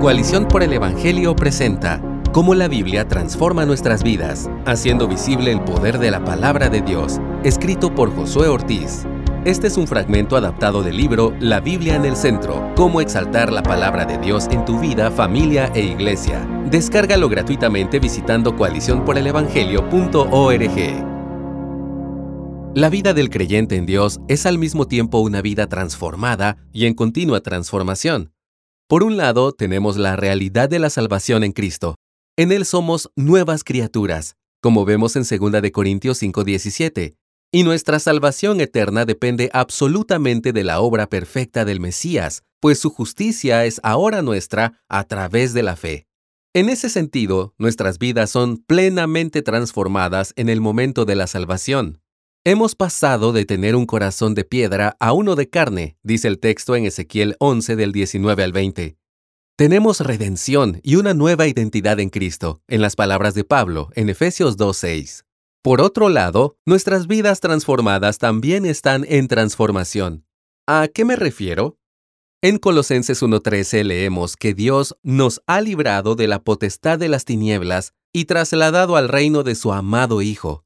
Coalición por el Evangelio presenta Cómo la Biblia transforma nuestras vidas, haciendo visible el poder de la palabra de Dios, escrito por Josué Ortiz. Este es un fragmento adaptado del libro La Biblia en el Centro, cómo exaltar la palabra de Dios en tu vida, familia e iglesia. Descárgalo gratuitamente visitando coaliciónporelevangelio.org. La vida del creyente en Dios es al mismo tiempo una vida transformada y en continua transformación. Por un lado, tenemos la realidad de la salvación en Cristo. En Él somos nuevas criaturas, como vemos en 2 de Corintios 5:17, y nuestra salvación eterna depende absolutamente de la obra perfecta del Mesías, pues su justicia es ahora nuestra a través de la fe. En ese sentido, nuestras vidas son plenamente transformadas en el momento de la salvación. Hemos pasado de tener un corazón de piedra a uno de carne, dice el texto en Ezequiel 11 del 19 al 20. Tenemos redención y una nueva identidad en Cristo, en las palabras de Pablo, en Efesios 2.6. Por otro lado, nuestras vidas transformadas también están en transformación. ¿A qué me refiero? En Colosenses 1.13 leemos que Dios nos ha librado de la potestad de las tinieblas y trasladado al reino de su amado Hijo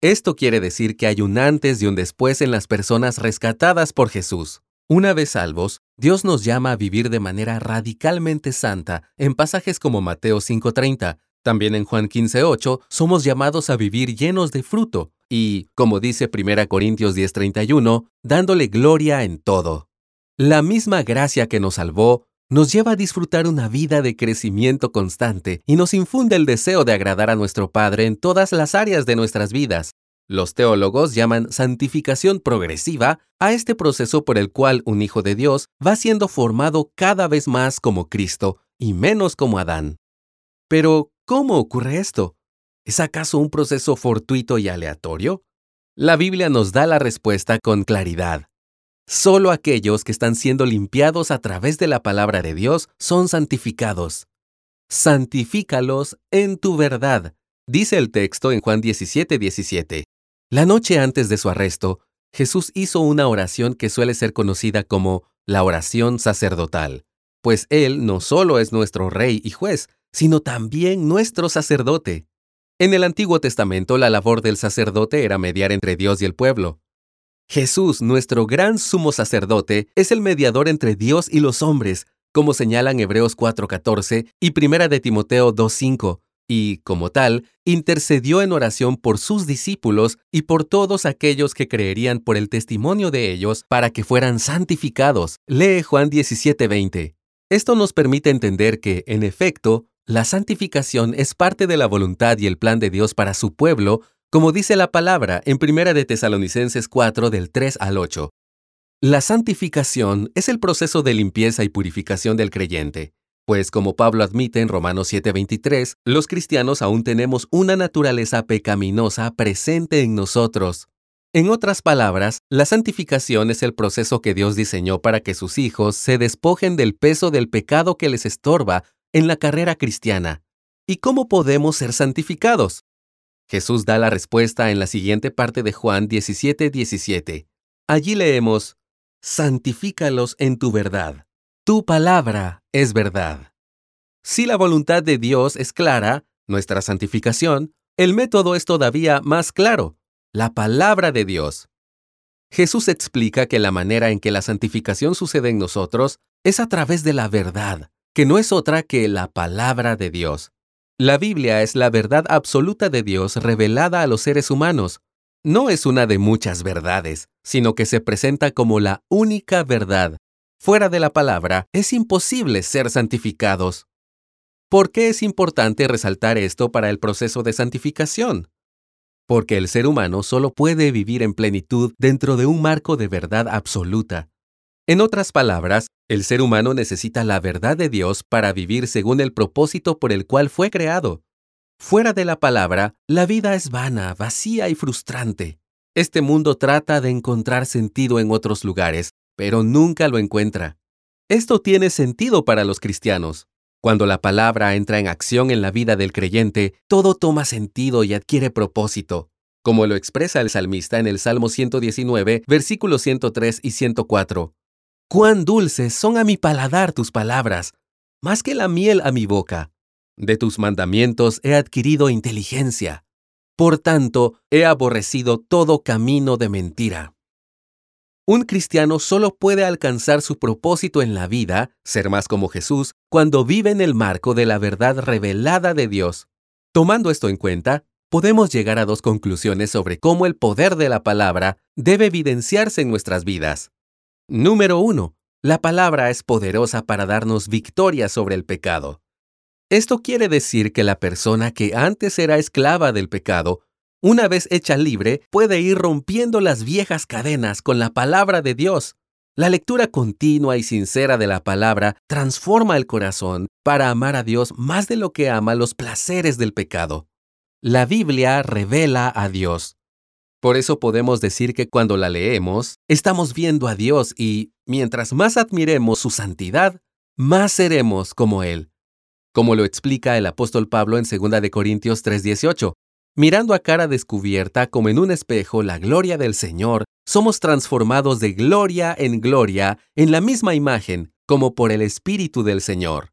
esto quiere decir que hay un antes y un después en las personas rescatadas por Jesús. Una vez salvos, Dios nos llama a vivir de manera radicalmente santa en pasajes como Mateo 5:30. También en Juan 15:8 somos llamados a vivir llenos de fruto y, como dice 1 Corintios 10:31, dándole gloria en todo. La misma gracia que nos salvó nos lleva a disfrutar una vida de crecimiento constante y nos infunde el deseo de agradar a nuestro Padre en todas las áreas de nuestras vidas. Los teólogos llaman santificación progresiva a este proceso por el cual un hijo de Dios va siendo formado cada vez más como Cristo y menos como Adán. Pero, ¿cómo ocurre esto? ¿Es acaso un proceso fortuito y aleatorio? La Biblia nos da la respuesta con claridad. Solo aquellos que están siendo limpiados a través de la palabra de Dios son santificados. Santifícalos en tu verdad, dice el texto en Juan 17, 17. La noche antes de su arresto, Jesús hizo una oración que suele ser conocida como la oración sacerdotal, pues Él no solo es nuestro Rey y juez, sino también nuestro sacerdote. En el Antiguo Testamento la labor del sacerdote era mediar entre Dios y el pueblo. Jesús, nuestro gran sumo sacerdote, es el mediador entre Dios y los hombres, como señalan Hebreos 4:14 y Primera de Timoteo 2:5, y, como tal, intercedió en oración por sus discípulos y por todos aquellos que creerían por el testimonio de ellos para que fueran santificados. Lee Juan 17:20. Esto nos permite entender que, en efecto, la santificación es parte de la voluntad y el plan de Dios para su pueblo como dice la palabra en 1 de Tesalonicenses 4 del 3 al 8. La santificación es el proceso de limpieza y purificación del creyente, pues como Pablo admite en Romanos 7:23, los cristianos aún tenemos una naturaleza pecaminosa presente en nosotros. En otras palabras, la santificación es el proceso que Dios diseñó para que sus hijos se despojen del peso del pecado que les estorba en la carrera cristiana. ¿Y cómo podemos ser santificados? Jesús da la respuesta en la siguiente parte de Juan 17:17. Allí leemos, Santifícalos en tu verdad. Tu palabra es verdad. Si la voluntad de Dios es clara, nuestra santificación, el método es todavía más claro, la palabra de Dios. Jesús explica que la manera en que la santificación sucede en nosotros es a través de la verdad, que no es otra que la palabra de Dios. La Biblia es la verdad absoluta de Dios revelada a los seres humanos. No es una de muchas verdades, sino que se presenta como la única verdad. Fuera de la palabra, es imposible ser santificados. ¿Por qué es importante resaltar esto para el proceso de santificación? Porque el ser humano solo puede vivir en plenitud dentro de un marco de verdad absoluta. En otras palabras, el ser humano necesita la verdad de Dios para vivir según el propósito por el cual fue creado. Fuera de la palabra, la vida es vana, vacía y frustrante. Este mundo trata de encontrar sentido en otros lugares, pero nunca lo encuentra. Esto tiene sentido para los cristianos. Cuando la palabra entra en acción en la vida del creyente, todo toma sentido y adquiere propósito, como lo expresa el salmista en el Salmo 119, versículos 103 y 104. Cuán dulces son a mi paladar tus palabras, más que la miel a mi boca. De tus mandamientos he adquirido inteligencia. Por tanto, he aborrecido todo camino de mentira. Un cristiano solo puede alcanzar su propósito en la vida, ser más como Jesús, cuando vive en el marco de la verdad revelada de Dios. Tomando esto en cuenta, podemos llegar a dos conclusiones sobre cómo el poder de la palabra debe evidenciarse en nuestras vidas. Número 1. La palabra es poderosa para darnos victoria sobre el pecado. Esto quiere decir que la persona que antes era esclava del pecado una vez hecha libre, puede ir rompiendo las viejas cadenas con la palabra de Dios. La lectura continua y sincera de la palabra transforma el corazón para amar a Dios más de lo que ama los placeres del pecado. La Biblia revela a Dios. Por eso podemos decir que cuando la leemos, estamos viendo a Dios y, mientras más admiremos su santidad, más seremos como Él. Como lo explica el apóstol Pablo en 2 Corintios 3:18, Mirando a cara descubierta como en un espejo la gloria del Señor, somos transformados de gloria en gloria en la misma imagen, como por el Espíritu del Señor.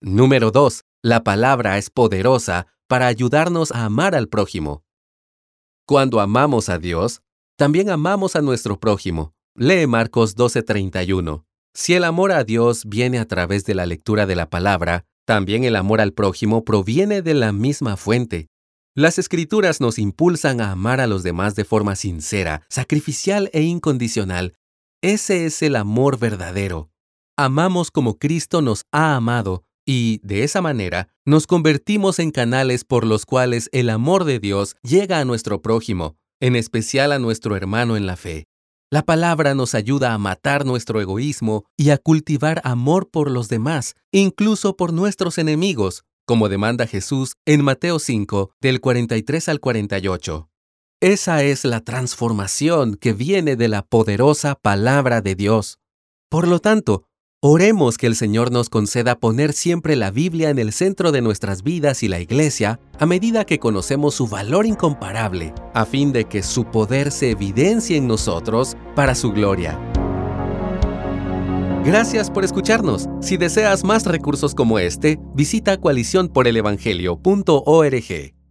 Número 2. La palabra es poderosa para ayudarnos a amar al prójimo. Cuando amamos a Dios, también amamos a nuestro prójimo. Lee Marcos 12:31. Si el amor a Dios viene a través de la lectura de la palabra, también el amor al prójimo proviene de la misma fuente. Las escrituras nos impulsan a amar a los demás de forma sincera, sacrificial e incondicional. Ese es el amor verdadero. Amamos como Cristo nos ha amado y, de esa manera, nos convertimos en canales por los cuales el amor de Dios llega a nuestro prójimo, en especial a nuestro hermano en la fe. La palabra nos ayuda a matar nuestro egoísmo y a cultivar amor por los demás, incluso por nuestros enemigos, como demanda Jesús en Mateo 5, del 43 al 48. Esa es la transformación que viene de la poderosa palabra de Dios. Por lo tanto, oremos que el Señor nos conceda poner siempre la Biblia en el centro de nuestras vidas y la Iglesia a medida que conocemos su valor incomparable, a fin de que su poder se evidencie en nosotros para su gloria. Gracias por escucharnos. Si deseas más recursos como este, visita coaliciónporelevangelio.org.